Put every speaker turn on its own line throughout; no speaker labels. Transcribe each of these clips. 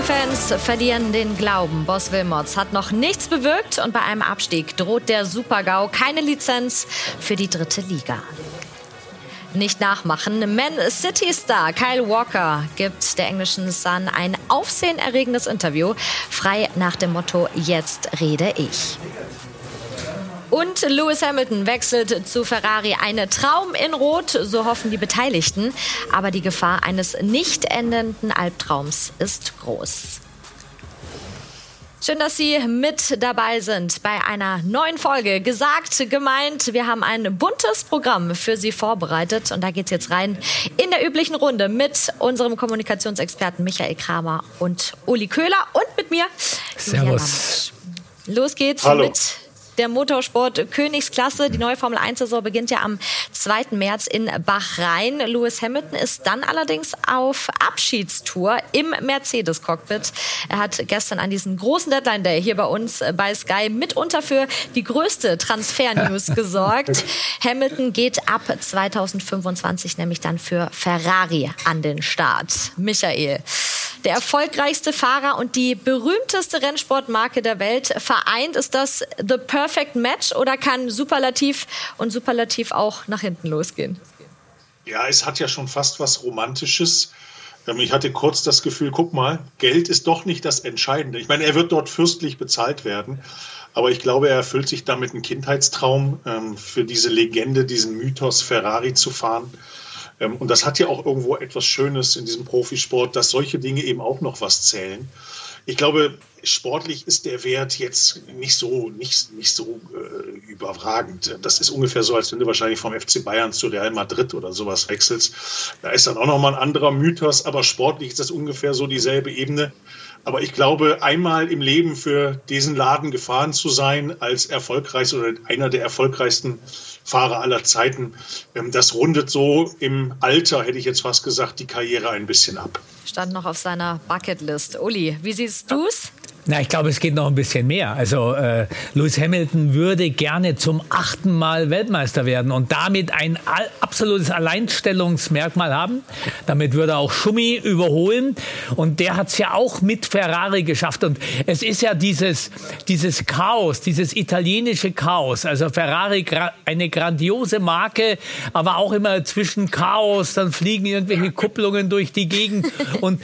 Schalke-Fans verlieren den Glauben. Boss Wilmots hat noch nichts bewirkt und bei einem Abstieg droht der Super-GAU keine Lizenz für die dritte Liga. Nicht nachmachen. Man City Star Kyle Walker gibt der englischen Sun ein aufsehenerregendes Interview, frei nach dem Motto Jetzt rede ich. Und Lewis Hamilton wechselt zu Ferrari. Eine Traum in Rot, so hoffen die Beteiligten. Aber die Gefahr eines nicht endenden Albtraums ist groß. Schön, dass Sie mit dabei sind bei einer neuen Folge. Gesagt, gemeint, wir haben ein buntes Programm für Sie vorbereitet. Und da geht es jetzt rein in der üblichen Runde mit unserem Kommunikationsexperten Michael Kramer und Uli Köhler und mit mir.
Servus.
Los geht's Hallo. mit der Motorsport Königsklasse. Die neue Formel 1 Saison beginnt ja am 2. März in Bahrain. Lewis Hamilton ist dann allerdings auf Abschiedstour im Mercedes Cockpit. Er hat gestern an diesem großen Deadline Day hier bei uns bei Sky mitunter für die größte Transfer-News gesorgt. Hamilton geht ab 2025 nämlich dann für Ferrari an den Start. Michael. Der erfolgreichste Fahrer und die berühmteste Rennsportmarke der Welt vereint. Ist das The Perfect Match oder kann Superlativ und Superlativ auch nach hinten losgehen?
Ja, es hat ja schon fast was Romantisches. Ähm, ich hatte kurz das Gefühl, guck mal, Geld ist doch nicht das Entscheidende. Ich meine, er wird dort fürstlich bezahlt werden, aber ich glaube, er erfüllt sich damit einen Kindheitstraum, ähm, für diese Legende, diesen Mythos Ferrari zu fahren. Ähm, und das hat ja auch irgendwo etwas Schönes in diesem Profisport, dass solche Dinge eben auch noch was zählen. Ich glaube, sportlich ist der Wert jetzt nicht so, nicht, nicht so äh, überragend. Das ist ungefähr so, als wenn du wahrscheinlich vom FC Bayern zu Real Madrid oder sowas wechselst. Da ist dann auch nochmal ein anderer Mythos, aber sportlich ist das ungefähr so dieselbe Ebene. Aber ich glaube, einmal im Leben für diesen Laden gefahren zu sein, als erfolgreich oder einer der erfolgreichsten Fahrer aller Zeiten, ähm, das rundet so im Alter, hätte ich jetzt fast gesagt, die Karriere ein bisschen ab.
Stand noch auf seiner Bucketlist. Uli, wie siehst du es?
Na, ich glaube, es geht noch ein bisschen mehr. Also äh, Lewis Hamilton würde gerne zum achten Mal Weltmeister werden und damit ein absolutes Alleinstellungsmerkmal haben. Damit würde er auch Schumi überholen und der hat es ja auch mit Ferrari geschafft. Und es ist ja dieses, dieses Chaos, dieses italienische Chaos. Also Ferrari eine grandiose Marke, aber auch immer zwischen Chaos, dann fliegen irgendwelche Kupplungen durch die Gegend und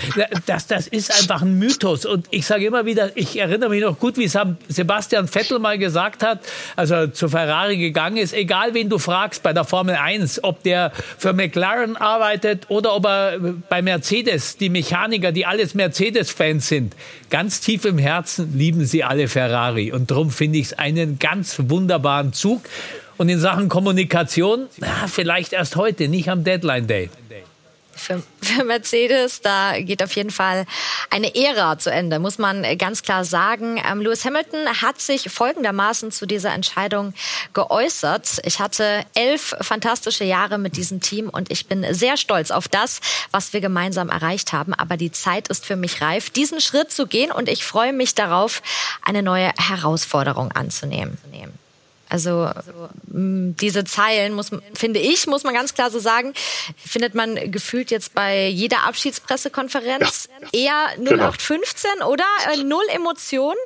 das, das ist einfach ein Mythos. Und ich sage immer wieder, ich erinnere mich noch gut, wie Sebastian Vettel mal gesagt hat, als er zu Ferrari gegangen ist, egal wen du fragst bei der Formel 1, ob der für McLaren arbeitet oder ob er bei Mercedes, die Mechaniker, die alles Mercedes-Fans sind, ganz tief im Herzen lieben sie alle Ferrari. Und darum finde ich es einen ganz wunderbaren Zug. Und in Sachen Kommunikation, na, vielleicht erst heute, nicht am Deadline Day
für, für Mercedes. Da geht auf jeden Fall eine Ära zu Ende, muss man ganz klar sagen. Ähm, Lewis Hamilton hat sich folgendermaßen zu dieser Entscheidung geäußert. Ich hatte elf fantastische Jahre mit diesem Team und ich bin sehr stolz auf das, was wir gemeinsam erreicht haben. Aber die Zeit ist für mich reif, diesen Schritt zu gehen und ich freue mich darauf, eine neue Herausforderung anzunehmen. Also diese Zeilen muss, finde ich, muss man ganz klar so sagen, findet man gefühlt jetzt bei jeder Abschiedspressekonferenz ja, eher 0815 genau. oder äh, null Emotionen.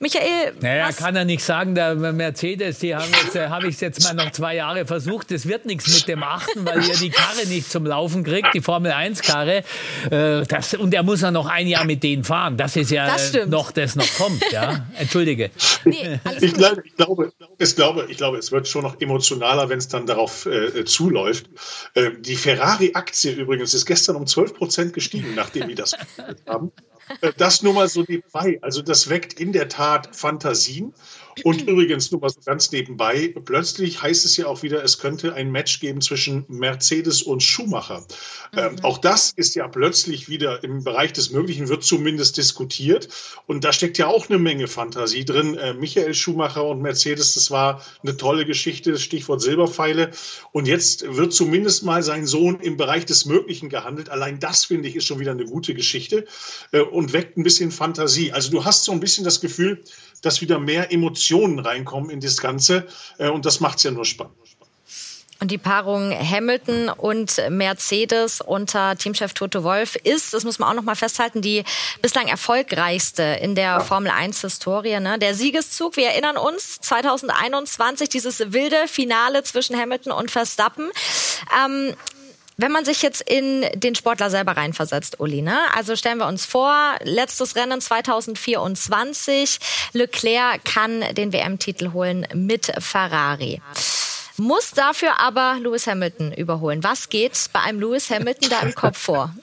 Michael,
naja, kann er nicht sagen, der Mercedes, die haben jetzt, äh, habe ich jetzt mal noch zwei Jahre versucht, es wird nichts mit dem achten, weil ihr die Karre nicht zum Laufen kriegt, die Formel 1 Karre. Äh, das, und er muss ja noch ein Jahr mit denen fahren. Das ist ja das noch, das noch kommt. Ja, entschuldige.
Nee, ich, glaube, ich glaube, es glaube glaube, ich glaube, es wird schon noch emotionaler, wenn es dann darauf äh, zuläuft. Äh, die Ferrari-Aktie übrigens ist gestern um 12 Prozent gestiegen, nachdem die das haben. Äh, das nur mal so nebenbei. Also das weckt in der Tat Fantasien. Und übrigens, nur mal so ganz nebenbei, plötzlich heißt es ja auch wieder, es könnte ein Match geben zwischen Mercedes und Schumacher. Ähm, mhm. Ähm, auch das ist ja plötzlich wieder im Bereich des Möglichen, wird zumindest diskutiert. Und da steckt ja auch eine Menge Fantasie drin. Äh, Michael Schumacher und Mercedes, das war eine tolle Geschichte, Stichwort Silberpfeile. Und jetzt wird zumindest mal sein Sohn im Bereich des Möglichen gehandelt. Allein das, finde ich, ist schon wieder eine gute Geschichte äh, und weckt ein bisschen Fantasie. Also du hast so ein bisschen das Gefühl, dass wieder mehr Emotionen reinkommen in das Ganze. Äh, und das macht es ja nur spannend.
Und die Paarung Hamilton und Mercedes unter Teamchef Toto Wolf ist, das muss man auch noch mal festhalten, die bislang erfolgreichste in der Formel 1 Historie. Ne? Der Siegeszug, wir erinnern uns, 2021 dieses wilde Finale zwischen Hamilton und Verstappen. Ähm, wenn man sich jetzt in den Sportler selber reinversetzt, Uli, ne? Also stellen wir uns vor, letztes Rennen 2024, Leclerc kann den WM-Titel holen mit Ferrari muss dafür aber Lewis Hamilton überholen. Was geht bei einem Lewis Hamilton da im Kopf vor?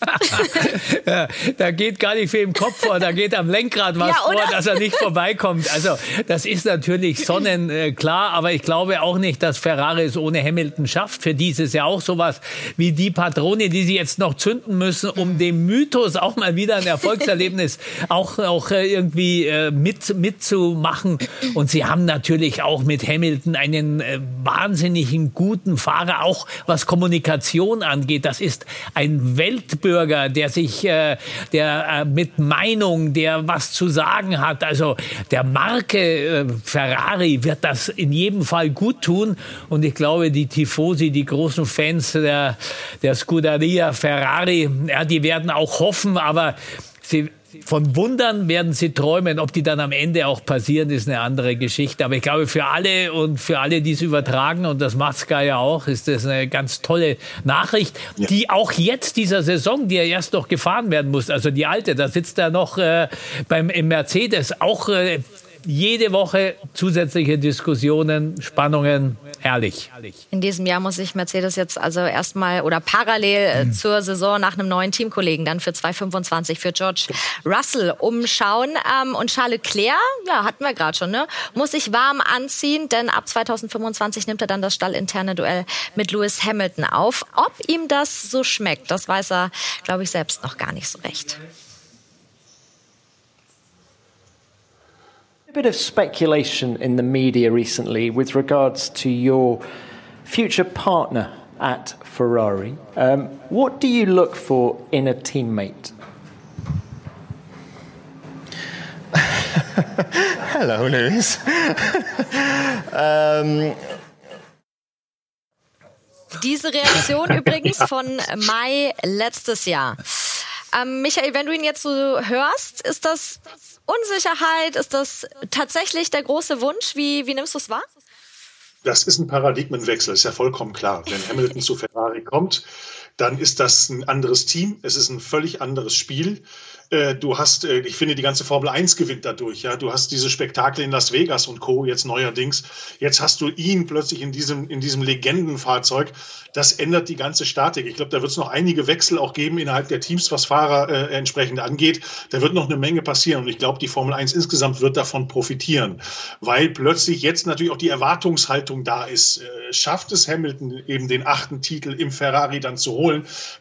ja, da geht gar nicht viel im Kopf vor, da geht am Lenkrad was ja, vor, dass er nicht vorbeikommt. Also das ist natürlich sonnenklar, aber ich glaube auch nicht, dass Ferrari es ohne Hamilton schafft. Für die ist es ja auch sowas wie die Patrone, die sie jetzt noch zünden müssen, um dem Mythos auch mal wieder ein Erfolgserlebnis auch, auch äh, irgendwie äh, mit, mitzumachen. Und sie haben natürlich auch mit Hamilton einen äh, Wahnsinn wahnsinnigen guten Fahrer, auch was Kommunikation angeht. Das ist ein Weltbürger, der sich, äh, der äh, mit Meinung, der was zu sagen hat. Also der Marke äh, Ferrari wird das in jedem Fall gut tun. Und ich glaube, die Tifosi, die großen Fans der, der Scuderia Ferrari, ja, die werden auch hoffen, aber sie von Wundern werden sie träumen. Ob die dann am Ende auch passieren, ist eine andere Geschichte. Aber ich glaube, für alle und für alle, die es übertragen, und das macht Sky ja auch, ist das eine ganz tolle Nachricht, ja. die auch jetzt dieser Saison, die ja erst noch gefahren werden muss, also die alte, da sitzt er noch äh, beim im Mercedes, auch äh, jede Woche zusätzliche Diskussionen, Spannungen, herrlich.
In diesem Jahr muss sich Mercedes jetzt also erstmal oder parallel mhm. zur Saison nach einem neuen Teamkollegen dann für 2025 für George Russell umschauen. Ähm, und Charles Leclerc, ja, hatten wir gerade schon, ne, muss sich warm anziehen, denn ab 2025 nimmt er dann das stallinterne Duell mit Lewis Hamilton auf. Ob ihm das so schmeckt, das weiß er, glaube ich, selbst noch gar nicht so recht.
Bit of speculation in the media recently with regards to your future partner at Ferrari. Um, what do you look for in a teammate?
Hello, Lewis. um,
Diese Reaktion übrigens von Mai letztes Jahr. Ähm, Michael, wenn du ihn jetzt so hörst, ist das Unsicherheit? Ist das tatsächlich der große Wunsch? Wie, wie nimmst du es wahr?
Das ist ein Paradigmenwechsel, ist ja vollkommen klar. Wenn Hamilton zu Ferrari kommt, dann ist das ein anderes Team. Es ist ein völlig anderes Spiel. Äh, du hast, äh, ich finde, die ganze Formel 1 gewinnt dadurch. Ja, du hast diese Spektakel in Las Vegas und Co. Jetzt neuerdings. Jetzt hast du ihn plötzlich in diesem in diesem Legendenfahrzeug. Das ändert die ganze Statik. Ich glaube, da wird es noch einige Wechsel auch geben innerhalb der Teams, was Fahrer äh, entsprechend angeht. Da wird noch eine Menge passieren und ich glaube, die Formel 1 insgesamt wird davon profitieren, weil plötzlich jetzt natürlich auch die Erwartungshaltung da ist. Äh, schafft es Hamilton eben den achten Titel im Ferrari dann zu holen?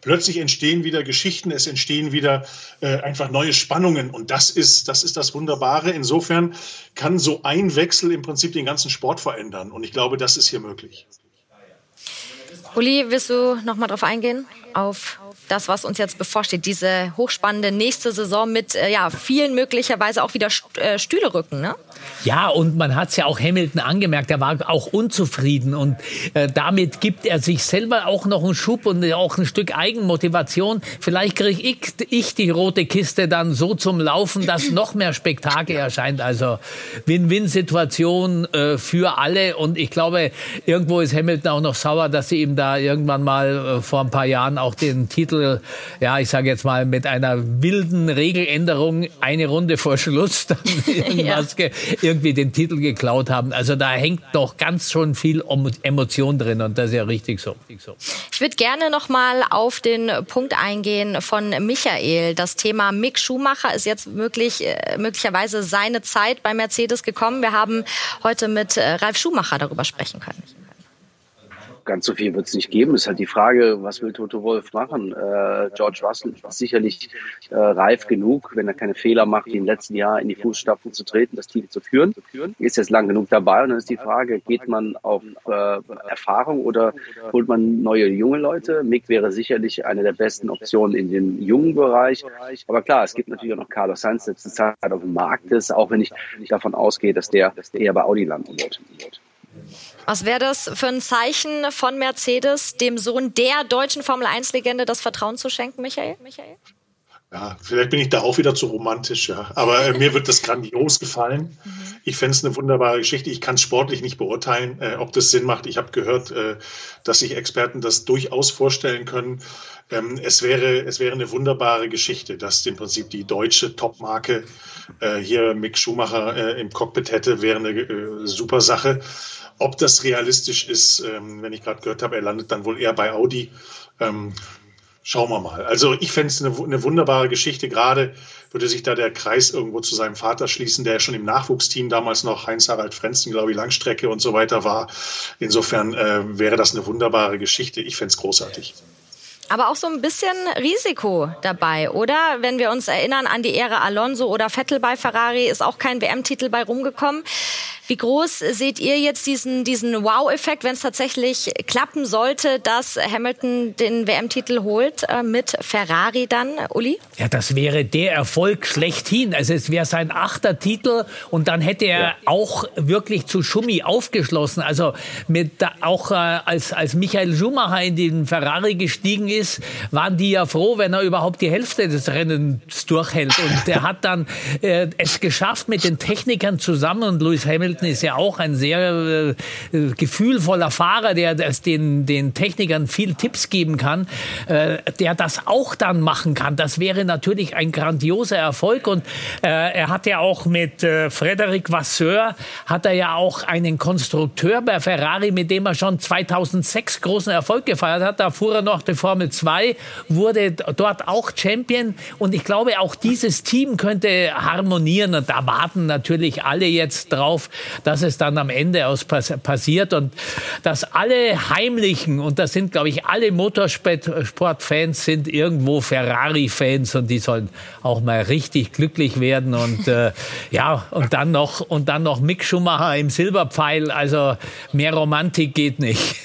Plötzlich entstehen wieder Geschichten, es entstehen wieder äh, ein einfach neue Spannungen. Und das ist, das ist das Wunderbare. Insofern kann so ein Wechsel im Prinzip den ganzen Sport verändern. Und ich glaube, das ist hier möglich.
Uli, willst du noch mal drauf eingehen? Auf das, was uns jetzt bevorsteht, diese hochspannende nächste Saison mit äh, ja, vielen möglicherweise auch wieder äh, Stühle rücken, ne?
Ja, und man hat es ja auch Hamilton angemerkt, er war auch unzufrieden und äh, damit gibt er sich selber auch noch einen Schub und auch ein Stück Eigenmotivation. Vielleicht kriege ich, ich die rote Kiste dann so zum Laufen, dass noch mehr Spektakel erscheint. Also Win-Win-Situation äh, für alle und ich glaube, irgendwo ist Hamilton auch noch sauer, dass sie ihm da irgendwann mal äh, vor ein paar Jahren auch den Titel, ja, ich sage jetzt mal mit einer wilden Regeländerung eine Runde vor Schluss dann irgendwas ja irgendwie den Titel geklaut haben. Also da hängt doch ganz schon viel Emotion drin und das ist ja richtig so.
Ich würde gerne noch mal auf den Punkt eingehen von Michael. Das Thema Mick Schumacher ist jetzt möglich, äh, möglicherweise seine Zeit bei Mercedes gekommen. Wir haben heute mit äh, Ralf Schumacher darüber sprechen können
ganz so viel wird es nicht geben. Ist halt die Frage, was will Toto Wolf machen? Äh, George Russell ist sicherlich äh, reif genug, wenn er keine Fehler macht, wie im letzten Jahr in die Fußstapfen zu treten, das Team zu führen. Ist jetzt lang genug dabei und dann ist die Frage, geht man auf äh, Erfahrung oder holt man neue junge Leute? Mick wäre sicherlich eine der besten Optionen in dem jungen Bereich. Aber klar, es gibt natürlich auch noch Carlos Sainz, der zurzeit auf dem Markt ist, auch wenn ich davon ausgehe, dass der eher bei Audi landen wird.
Was wäre das für ein Zeichen von Mercedes, dem Sohn der deutschen Formel-1-Legende das Vertrauen zu schenken, Michael? Michael?
Ja, vielleicht bin ich da auch wieder zu romantisch, ja. Aber äh, mir wird das grandios gefallen. Mhm. Ich fände es eine wunderbare Geschichte. Ich kann es sportlich nicht beurteilen, äh, ob das Sinn macht. Ich habe gehört, äh, dass sich Experten das durchaus vorstellen können. Ähm, es, wäre, es wäre eine wunderbare Geschichte, dass im Prinzip die deutsche Topmarke äh, hier Mick Schumacher äh, im Cockpit hätte, wäre eine äh, super Sache. Ob das realistisch ist, ähm, wenn ich gerade gehört habe, er landet dann wohl eher bei Audi. Ähm, schauen wir mal. Also ich fände es eine, eine, wunderbare Geschichte. Gerade würde sich da der Kreis irgendwo zu seinem Vater schließen, der ja schon im Nachwuchsteam damals noch Heinz-Harald Frenzen, glaube ich, Langstrecke und so weiter war. Insofern äh, wäre das eine wunderbare Geschichte. Ich fände es großartig.
Aber auch so ein bisschen Risiko dabei, oder? Wenn wir uns erinnern an die Ära Alonso oder Vettel bei Ferrari, ist auch kein WM-Titel bei rumgekommen. Wie groß seht ihr jetzt diesen, diesen Wow-Effekt, wenn es tatsächlich klappen sollte, dass Hamilton den WM-Titel holt äh, mit Ferrari dann, Uli?
Ja, das wäre der Erfolg schlechthin. Also es wäre sein achter Titel und dann hätte er ja. auch wirklich zu Schumi aufgeschlossen. Also mit auch äh, als, als Michael Schumacher in den Ferrari gestiegen ist, waren die ja froh, wenn er überhaupt die Hälfte des Rennens durchhält. Und er hat dann äh, es geschafft mit den Technikern zusammen und Lewis Hamilton Hamilton ist ja auch ein sehr äh, gefühlvoller Fahrer, der das den, den Technikern viel Tipps geben kann, äh, der das auch dann machen kann. Das wäre natürlich ein grandioser Erfolg. Und äh, er hat ja auch mit äh, Frederic Vasseur, hat er ja auch einen Konstrukteur bei Ferrari, mit dem er schon 2006 großen Erfolg gefeiert hat. Da fuhr er noch die Formel 2, wurde dort auch Champion. Und ich glaube, auch dieses Team könnte harmonieren. Und da warten natürlich alle jetzt drauf, dass es dann am Ende aus passiert und dass alle Heimlichen, und das sind, glaube ich, alle Motorsportfans, sind irgendwo Ferrari-Fans und die sollen auch mal richtig glücklich werden und äh, ja, und dann noch, und dann noch Mick Schumacher im Silberpfeil, also mehr Romantik geht nicht.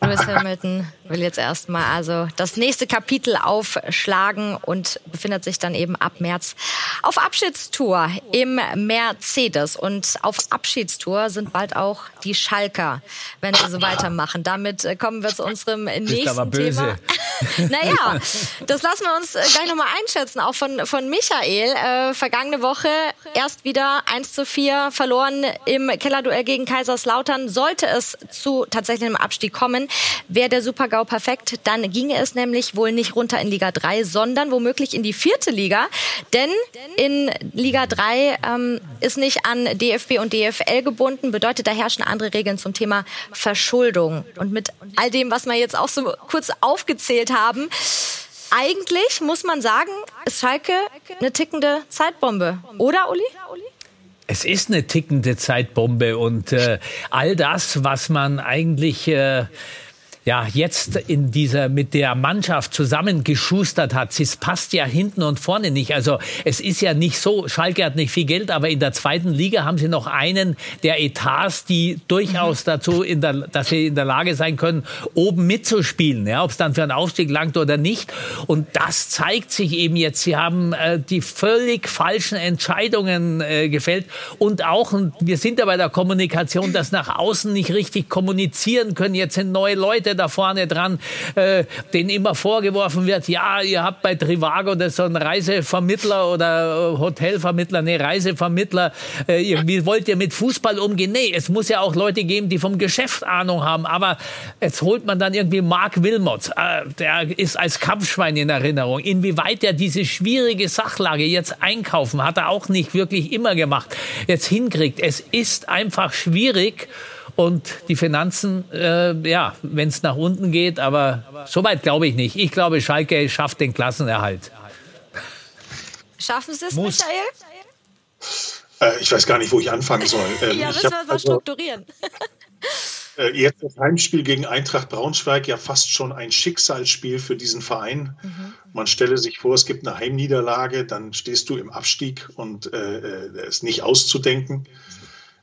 Lewis Hamilton will jetzt erstmal also das nächste Kapitel aufschlagen und befindet sich dann eben ab März auf Abschiedstour im Mercedes. Und auf Abschiedstour sind bald auch die Schalker, wenn sie so weitermachen. Damit äh, kommen wir zu unserem nächsten aber böse. Thema. naja, das lassen wir uns äh, gleich nochmal einschätzen, auch von, von Michael. Äh, vergangene Woche erst wieder 1 zu 4 verloren im Kellerduell gegen Kaiserslautern. Sollte es zu tatsächlich einem Abstieg kommen, wäre der Supergau perfekt. Dann ginge es nämlich wohl nicht runter in Liga 3, sondern womöglich in die vierte Liga. Denn in Liga 3 ähm, ist nicht an DFB und DFL gebunden, bedeutet, da herrschen andere Regeln zum Thema Verschuldung. Und mit all dem, was wir jetzt auch so kurz aufgezählt haben, eigentlich muss man sagen, ist Schalke eine tickende Zeitbombe. Oder, Uli?
Es ist eine tickende Zeitbombe und äh, all das, was man eigentlich äh, ja, jetzt in dieser mit der Mannschaft zusammengeschustert hat. Es passt ja hinten und vorne nicht. Also es ist ja nicht so, Schalke hat nicht viel Geld, aber in der zweiten Liga haben sie noch einen der Etats, die durchaus mhm. dazu, in der, dass sie in der Lage sein können, oben mitzuspielen. Ja, Ob es dann für einen Aufstieg langt oder nicht. Und das zeigt sich eben jetzt. Sie haben äh, die völlig falschen Entscheidungen äh, gefällt. Und auch, und wir sind ja bei der Kommunikation, das nach außen nicht richtig kommunizieren können. Jetzt sind neue Leute da vorne dran, äh, denen immer vorgeworfen wird, ja, ihr habt bei Trivago das so ein Reisevermittler oder äh, Hotelvermittler, nee, Reisevermittler, äh, wie wollt ihr mit Fußball umgehen? Nee, es muss ja auch Leute geben, die vom Geschäft Ahnung haben, aber jetzt holt man dann irgendwie Mark Wilmots, äh, der ist als Kampfschwein in Erinnerung. Inwieweit er diese schwierige Sachlage jetzt einkaufen, hat er auch nicht wirklich immer gemacht, jetzt hinkriegt. Es ist einfach schwierig und die Finanzen, äh, ja, wenn es nach unten geht, aber so weit glaube ich nicht. Ich glaube, Schalke schafft den Klassenerhalt.
Schaffen Sie es, Muss. Michael?
Äh, ich weiß gar nicht, wo ich anfangen soll.
Ähm, ja, müssen wir mal also, strukturieren.
Äh, jetzt das Heimspiel gegen Eintracht Braunschweig ja fast schon ein Schicksalsspiel für diesen Verein. Mhm. Man stelle sich vor, es gibt eine Heimniederlage, dann stehst du im Abstieg und äh, äh ist nicht auszudenken.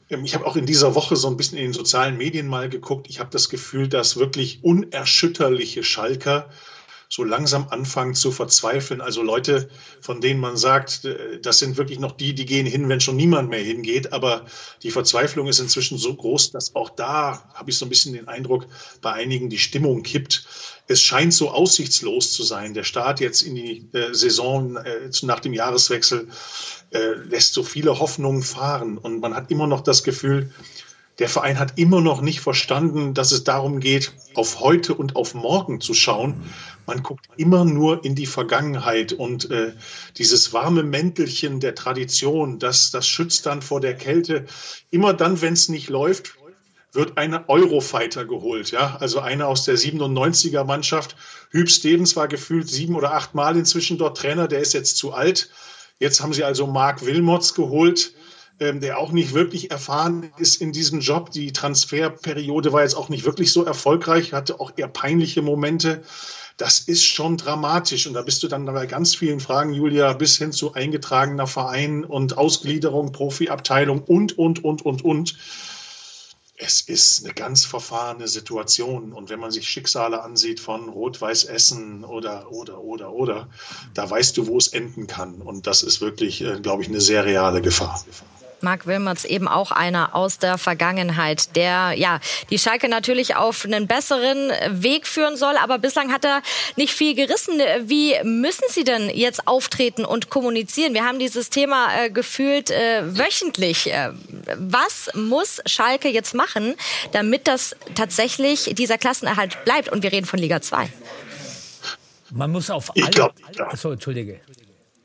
Ähm, ich habe auch in dieser Woche so ein bisschen in den sozialen Medien mal geguckt. Ich habe das Gefühl, dass wirklich unerschütterliche Schalker so langsam anfangen zu verzweifeln. Also Leute, von denen man sagt, äh, das sind wirklich noch die, die gehen hin, wenn schon niemand mehr hingeht. Aber die Verzweiflung ist inzwischen so groß, dass auch da habe ich so ein bisschen den Eindruck, bei einigen die Stimmung kippt. Es scheint so aussichtslos zu sein. Der Start jetzt in die äh, Saison äh, nach dem Jahreswechsel lässt so viele Hoffnungen fahren. Und man hat immer noch das Gefühl, der Verein hat immer noch nicht verstanden, dass es darum geht, auf heute und auf morgen zu schauen. Man guckt immer nur in die Vergangenheit und äh, dieses warme Mäntelchen der Tradition, das, das schützt dann vor der Kälte. Immer dann, wenn es nicht läuft, wird eine Eurofighter geholt. Ja? Also einer aus der 97er Mannschaft. Hüb Stevens war gefühlt sieben oder acht Mal inzwischen dort Trainer. Der ist jetzt zu alt. Jetzt haben sie also Mark Wilmots geholt der auch nicht wirklich erfahren ist in diesem Job. Die Transferperiode war jetzt auch nicht wirklich so erfolgreich, hatte auch eher peinliche Momente. Das ist schon dramatisch. Und da bist du dann bei ganz vielen Fragen, Julia, bis hin zu eingetragener Verein und Ausgliederung, Profiabteilung und, und, und, und, und. Es ist eine ganz verfahrene Situation. Und wenn man sich Schicksale ansieht von Rot-Weiß Essen oder, oder, oder, oder, da weißt du, wo es enden kann. Und das ist wirklich, äh, glaube ich, eine sehr reale Gefahr.
Marc Wilmots eben auch einer aus der Vergangenheit, der ja die Schalke natürlich auf einen besseren Weg führen soll, aber bislang hat er nicht viel gerissen. Wie müssen Sie denn jetzt auftreten und kommunizieren? Wir haben dieses Thema äh, gefühlt äh, wöchentlich. Äh, was muss Schalke jetzt machen, damit das tatsächlich dieser Klassenerhalt bleibt? Und wir reden von Liga 2.
Man muss auf alle. Ich glaub, ja. Achso, entschuldige.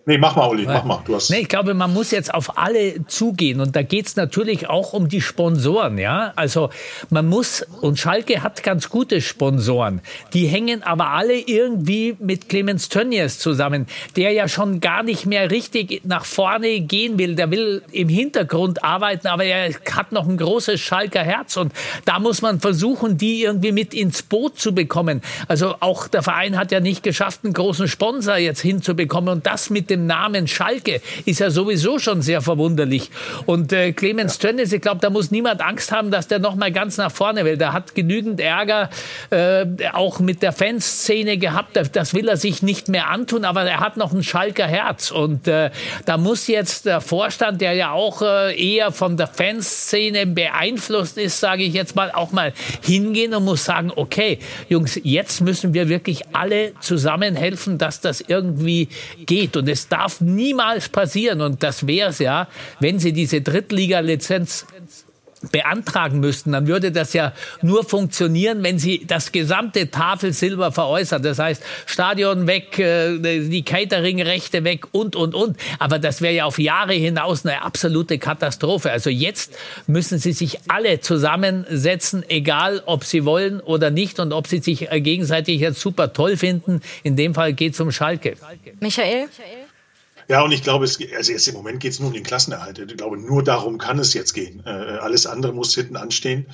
Nee, mach mal, Uli, mach mal.
Du hast nee, ich glaube, man muss jetzt auf alle zugehen. Und da geht es natürlich auch um die Sponsoren. Ja? Also man muss, und Schalke hat ganz gute Sponsoren. Die hängen aber alle irgendwie mit Clemens Tönnies zusammen, der ja schon gar nicht mehr richtig nach vorne gehen will. Der will im Hintergrund arbeiten, aber er hat noch ein großes Schalker Herz. Und da muss man versuchen, die irgendwie mit ins Boot zu bekommen. Also auch der Verein hat ja nicht geschafft, einen großen Sponsor jetzt hinzubekommen. Und das mit dem Namen Schalke ist ja sowieso schon sehr verwunderlich. Und äh, Clemens ja. Tönnies, ich glaube, da muss niemand Angst haben, dass der noch mal ganz nach vorne will. Der hat genügend Ärger äh, auch mit der Fanszene gehabt. Das will er sich nicht mehr antun, aber er hat noch ein Schalker Herz. Und äh, da muss jetzt der Vorstand, der ja auch äh, eher von der Fanszene beeinflusst ist, sage ich jetzt mal, auch mal hingehen und muss sagen, okay, Jungs, jetzt müssen wir wirklich alle zusammen helfen, dass das irgendwie geht. Und es es darf niemals passieren, und das wäre es ja, wenn sie diese Drittliga-Lizenz beantragen müssten, dann würde das ja nur funktionieren, wenn sie das gesamte Tafelsilber veräußern. Das heißt, Stadion weg, äh, die Catering-Rechte weg und, und, und. Aber das wäre ja auf Jahre hinaus eine absolute Katastrophe. Also jetzt müssen sie sich alle zusammensetzen, egal ob sie wollen oder nicht und ob sie sich äh, gegenseitig jetzt super toll finden. In dem Fall geht es um Schalke.
Michael?
Ja, und ich glaube, es, also jetzt im Moment geht es nur um den Klassenerhalt. Ich glaube, nur darum kann es jetzt gehen. Äh, alles andere muss hinten anstehen.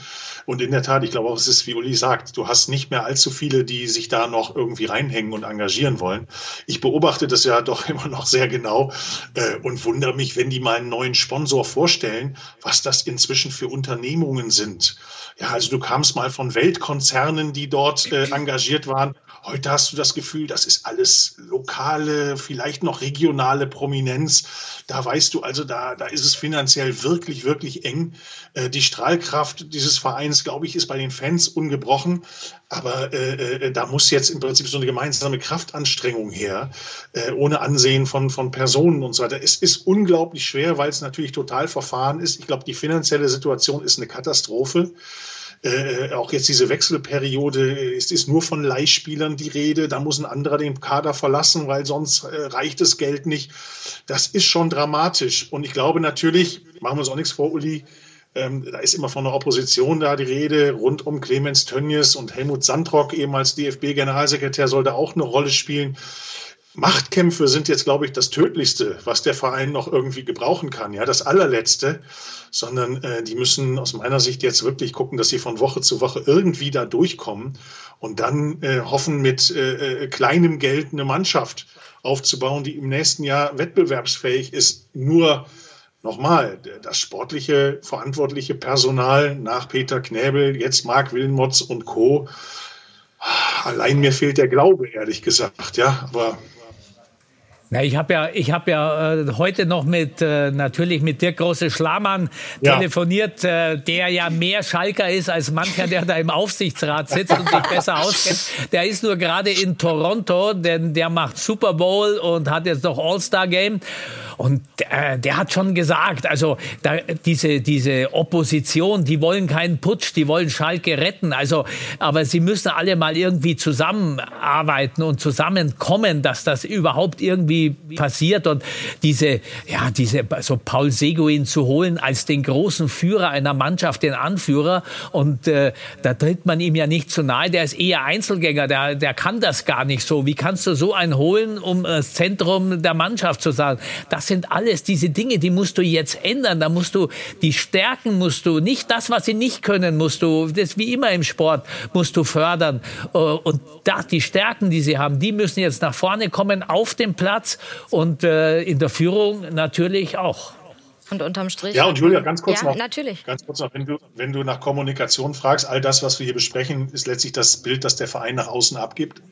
Und in der Tat, ich glaube auch, es ist, wie Uli sagt, du hast nicht mehr allzu viele, die sich da noch irgendwie reinhängen und engagieren wollen. Ich beobachte das ja doch immer noch sehr genau äh, und wundere mich, wenn die mal einen neuen Sponsor vorstellen, was das inzwischen für Unternehmungen sind. Ja, also du kamst mal von Weltkonzernen, die dort äh, engagiert waren. Heute hast du das Gefühl, das ist alles lokale, vielleicht noch regionale Prominenz. Da weißt du also, da, da ist es finanziell wirklich, wirklich eng. Äh, die Strahlkraft dieses Vereins, glaube ich, ist bei den Fans ungebrochen. Aber äh, äh, da muss jetzt im Prinzip so eine gemeinsame Kraftanstrengung her, äh, ohne Ansehen von, von Personen und so weiter. Es ist unglaublich schwer, weil es natürlich total verfahren ist. Ich glaube, die finanzielle Situation ist eine Katastrophe. Äh, auch jetzt diese Wechselperiode, es ist nur von Leihspielern die Rede, da muss ein anderer den Kader verlassen, weil sonst äh, reicht das Geld nicht. Das ist schon dramatisch. Und ich glaube natürlich, machen wir uns auch nichts vor, Uli, ähm, da ist immer von der Opposition da die Rede, rund um Clemens Tönnies und Helmut Sandrock, eben als DFB-Generalsekretär, soll da auch eine Rolle spielen. Machtkämpfe sind jetzt, glaube ich, das Tödlichste, was der Verein noch irgendwie gebrauchen kann. Ja, das allerletzte, sondern äh, die müssen aus meiner Sicht jetzt wirklich gucken, dass sie von Woche zu Woche irgendwie da durchkommen und dann äh, hoffen, mit äh, äh kleinem Geld eine Mannschaft aufzubauen, die im nächsten Jahr wettbewerbsfähig ist. Nur nochmal, das sportliche, verantwortliche Personal nach Peter Knäbel, jetzt Marc Wilmots und Co Allein mir fehlt der Glaube, ehrlich gesagt, ja. Aber
na, ich habe ja, ich habe ja äh, heute noch mit äh, natürlich mit Dirk Große Schlamann ja. telefoniert, äh, der ja mehr Schalker ist als mancher, der da im Aufsichtsrat sitzt und sich besser auskennt. Der ist nur gerade in Toronto, denn der macht Super Bowl und hat jetzt noch All-Star Game. Und äh, der hat schon gesagt, also da, diese, diese Opposition, die wollen keinen Putsch, die wollen Schalke retten. Also, aber sie müssen alle mal irgendwie zusammenarbeiten und zusammenkommen, dass das überhaupt irgendwie passiert. Und diese, ja, diese, so Paul Seguin zu holen als den großen Führer einer Mannschaft, den Anführer. Und äh, da tritt man ihm ja nicht zu nahe. Der ist eher Einzelgänger, der, der kann das gar nicht so. Wie kannst du so einen holen, um das Zentrum der Mannschaft zu sein? Das sind alles diese Dinge, die musst du jetzt ändern. Da musst du die Stärken musst du nicht das, was sie nicht können, musst du das wie immer im Sport musst du fördern äh, und da die Stärken, die sie haben, die müssen jetzt nach vorne kommen auf dem Platz und äh, in der Führung natürlich auch.
Und unterm Strich.
Ja, und Julia, ganz kurz
ja,
noch.
natürlich.
Ganz kurz noch, wenn du, wenn du nach Kommunikation fragst, all das, was wir hier besprechen, ist letztlich das Bild, das der Verein nach außen abgibt.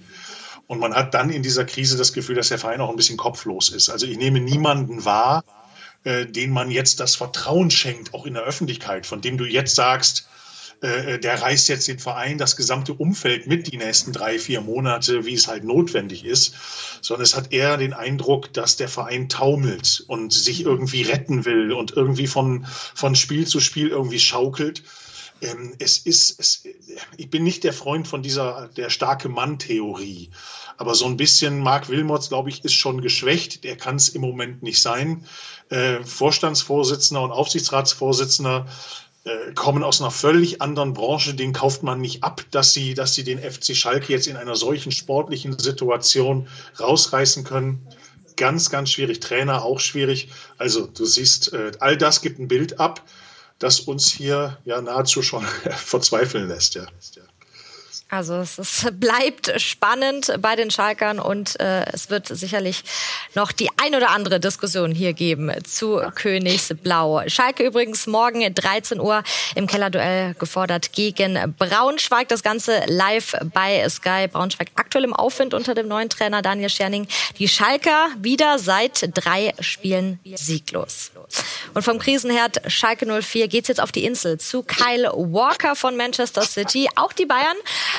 Und man hat dann in dieser Krise das Gefühl, dass der Verein auch ein bisschen kopflos ist. Also ich nehme niemanden wahr, äh, den man jetzt das Vertrauen schenkt, auch in der Öffentlichkeit, von dem du jetzt sagst, äh, der reißt jetzt den Verein, das gesamte Umfeld mit die nächsten drei, vier Monate, wie es halt notwendig ist, sondern es hat eher den Eindruck, dass der Verein taumelt und sich irgendwie retten will und irgendwie von, von Spiel zu Spiel irgendwie schaukelt. Ähm, es ist, es, ich bin nicht der Freund von dieser, der starke Mann-Theorie. Aber so ein bisschen Marc Wilmots, glaube ich, ist schon geschwächt. Der kann es im Moment nicht sein. Äh, Vorstandsvorsitzender und Aufsichtsratsvorsitzender äh, kommen aus einer völlig anderen Branche. Den kauft man nicht ab, dass sie, dass sie den FC Schalke jetzt in einer solchen sportlichen Situation rausreißen können. Ganz, ganz schwierig. Trainer auch schwierig. Also du siehst, äh, all das gibt ein Bild ab das uns hier ja nahezu schon verzweifeln lässt. Ja.
Also es ist, bleibt spannend bei den Schalkern und äh, es wird sicherlich noch die ein oder andere Diskussion hier geben zu Königsblau. Schalke übrigens morgen 13 Uhr im Kellerduell gefordert gegen Braunschweig. Das Ganze live bei Sky. Braunschweig aktuell im Aufwind unter dem neuen Trainer Daniel Scherning. Die Schalker wieder seit drei Spielen sieglos. Und vom Krisenherd Schalke 04 geht's jetzt auf die Insel zu Kyle Walker von Manchester City. Auch die Bayern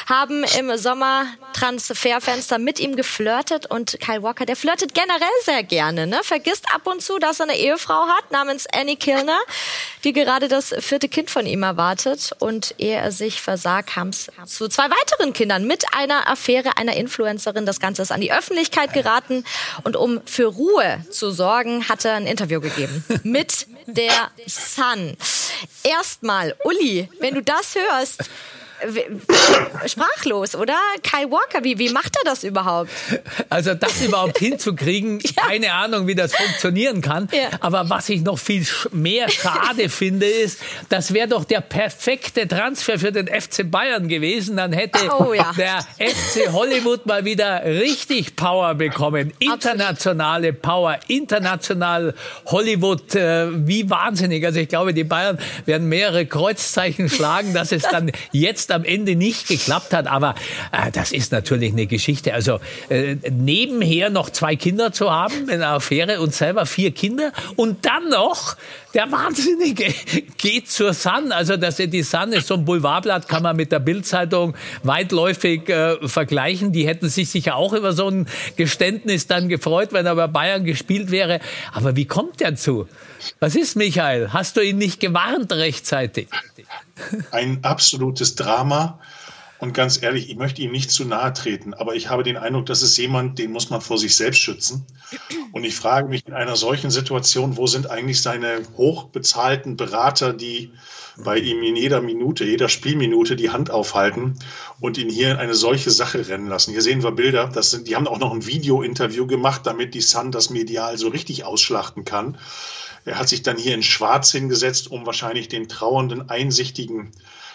haben im Sommer Transferfenster mit ihm geflirtet und Kyle Walker, der flirtet generell sehr gerne, ne? Vergisst ab und zu, dass er eine Ehefrau hat namens Annie Kilner, die gerade das vierte Kind von ihm erwartet und ehe er sich versah, kam es zu zwei weiteren Kindern mit einer Affäre einer Influencerin. Das Ganze ist an die Öffentlichkeit geraten und um für Ruhe zu sorgen, hat er ein Interview gegeben mit der Sun. Erstmal, Uli, wenn du das hörst, sprachlos, oder? Kai Walker, wie, wie macht er das überhaupt?
Also das überhaupt hinzukriegen, ja. keine Ahnung, wie das funktionieren kann. Ja. Aber was ich noch viel mehr schade finde, ist, das wäre doch der perfekte Transfer für den FC Bayern gewesen. Dann hätte oh, ja. der FC Hollywood mal wieder richtig Power bekommen. Internationale Absolut. Power, international Hollywood, äh, wie wahnsinnig. Also ich glaube, die Bayern werden mehrere Kreuzzeichen schlagen, dass es dann jetzt am Ende nicht geklappt hat. Aber äh, das ist natürlich eine Geschichte. Also äh, nebenher noch zwei Kinder zu haben, in einer Affäre und selber vier Kinder und dann noch der Wahnsinnige geht zur Sun. Also dass die Sun ist so ein Boulevardblatt, kann man mit der Bildzeitung weitläufig äh, vergleichen. Die hätten sich sicher auch über so ein Geständnis dann gefreut, wenn er bei Bayern gespielt wäre. Aber wie kommt der zu? Was ist, Michael? Hast du ihn nicht gewarnt rechtzeitig?
Ein absolutes Drama. Und ganz ehrlich, ich möchte ihm nicht zu nahe treten, aber ich habe den Eindruck, das ist jemand, den muss man vor sich selbst schützen. Und ich frage mich in einer solchen Situation, wo sind eigentlich seine hochbezahlten Berater, die bei ihm in jeder Minute, jeder Spielminute die Hand aufhalten und ihn hier in eine solche Sache rennen lassen. Hier sehen wir Bilder, das sind, die haben auch noch ein Video-Interview gemacht, damit die Sun das medial so richtig ausschlachten kann. Er hat sich dann hier in Schwarz hingesetzt, um wahrscheinlich den trauernden Einsichtigen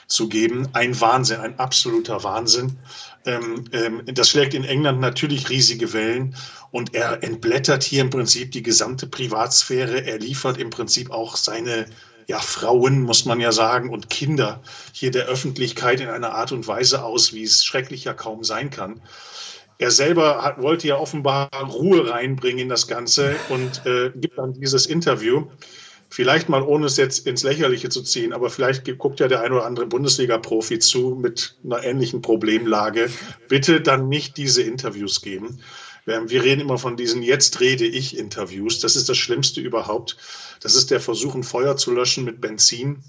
zu geben. Ein Wahnsinn, ein absoluter Wahnsinn. Ähm, ähm, das schlägt in England natürlich riesige Wellen und er entblättert hier im Prinzip die gesamte Privatsphäre. Er liefert im Prinzip auch seine ja, Frauen, muss man ja sagen, und Kinder hier der Öffentlichkeit in einer Art und Weise aus, wie es schrecklich ja kaum sein kann. Er selber hat, wollte ja offenbar Ruhe reinbringen in das Ganze und äh, gibt dann dieses Interview. Vielleicht mal, ohne es jetzt ins Lächerliche zu ziehen, aber vielleicht guckt ja der ein oder andere Bundesliga-Profi zu mit einer ähnlichen Problemlage. Bitte dann nicht diese Interviews geben. Wir reden immer von diesen Jetzt rede ich Interviews. Das ist das Schlimmste überhaupt. Das ist der Versuch, ein Feuer zu löschen mit Benzin.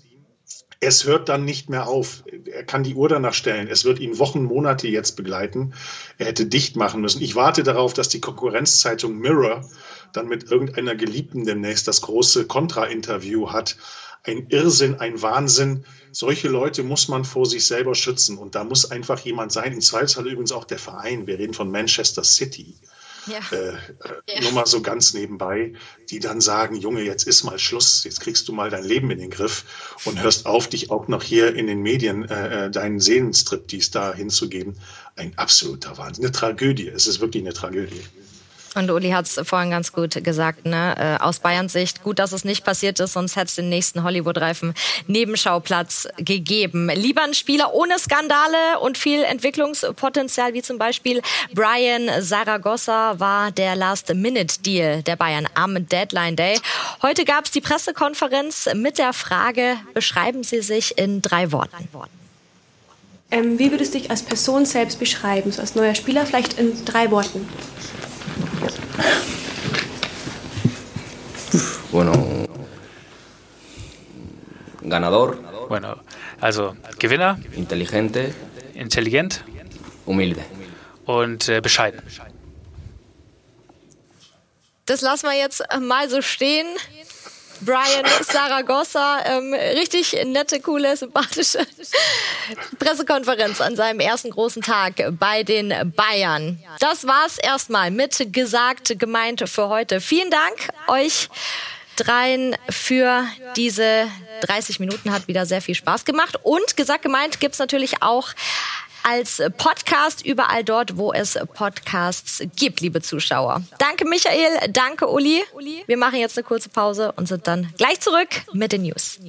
Es hört dann nicht mehr auf. Er kann die Uhr danach stellen. Es wird ihn Wochen, Monate jetzt begleiten. Er hätte dicht machen müssen. Ich warte darauf, dass die Konkurrenzzeitung Mirror dann mit irgendeiner Geliebten demnächst das große Kontra-Interview hat. Ein Irrsinn, ein Wahnsinn. Solche Leute muss man vor sich selber schützen. Und da muss einfach jemand sein, im Zweifelsfall übrigens auch der Verein. Wir reden von Manchester City. Ja. Äh, äh, ja. Nur mal so ganz nebenbei, die dann sagen, Junge, jetzt ist mal Schluss, jetzt kriegst du mal dein Leben in den Griff und hörst auf, dich auch noch hier in den Medien äh, äh deinen Seelenstrip, dies da hinzugeben. Ein absoluter Wahnsinn, eine Tragödie. Es ist wirklich eine Tragödie.
Und Uli hat es vorhin ganz gut gesagt, ne? Äh, aus Bayerns Sicht gut, dass es nicht passiert ist, sonst hätte es den nächsten Hollywood-reifen Nebenschauplatz gegeben. Lieber ein Spieler ohne Skandale und viel Entwicklungspotenzial, wie zum Beispiel Brian Saragossa war der Last-Minute-Deal der Bayern am Deadline Day. Heute gab es die Pressekonferenz mit der Frage, beschreiben Sie sich in drei Worten.
Ähm, wie würdest du dich als Person selbst beschreiben, so als neuer Spieler, vielleicht in drei Worten?
Bueno, ganador.
Bueno, also Gewinner.
Intelligente.
Intelligent.
Humilde.
Und äh, bescheiden.
Das lassen wir jetzt mal so stehen. Brian Saragossa. Ähm, richtig nette, coole, sympathische Pressekonferenz an seinem ersten großen Tag bei den Bayern. Das war's erstmal mit gesagt, gemeint für heute. Vielen Dank euch dreien für diese 30 Minuten. Hat wieder sehr viel Spaß gemacht. Und gesagt, gemeint gibt's natürlich auch als Podcast überall dort, wo es Podcasts gibt, liebe Zuschauer. Danke Michael, danke Uli. Wir machen jetzt eine kurze Pause und sind dann gleich zurück mit den News.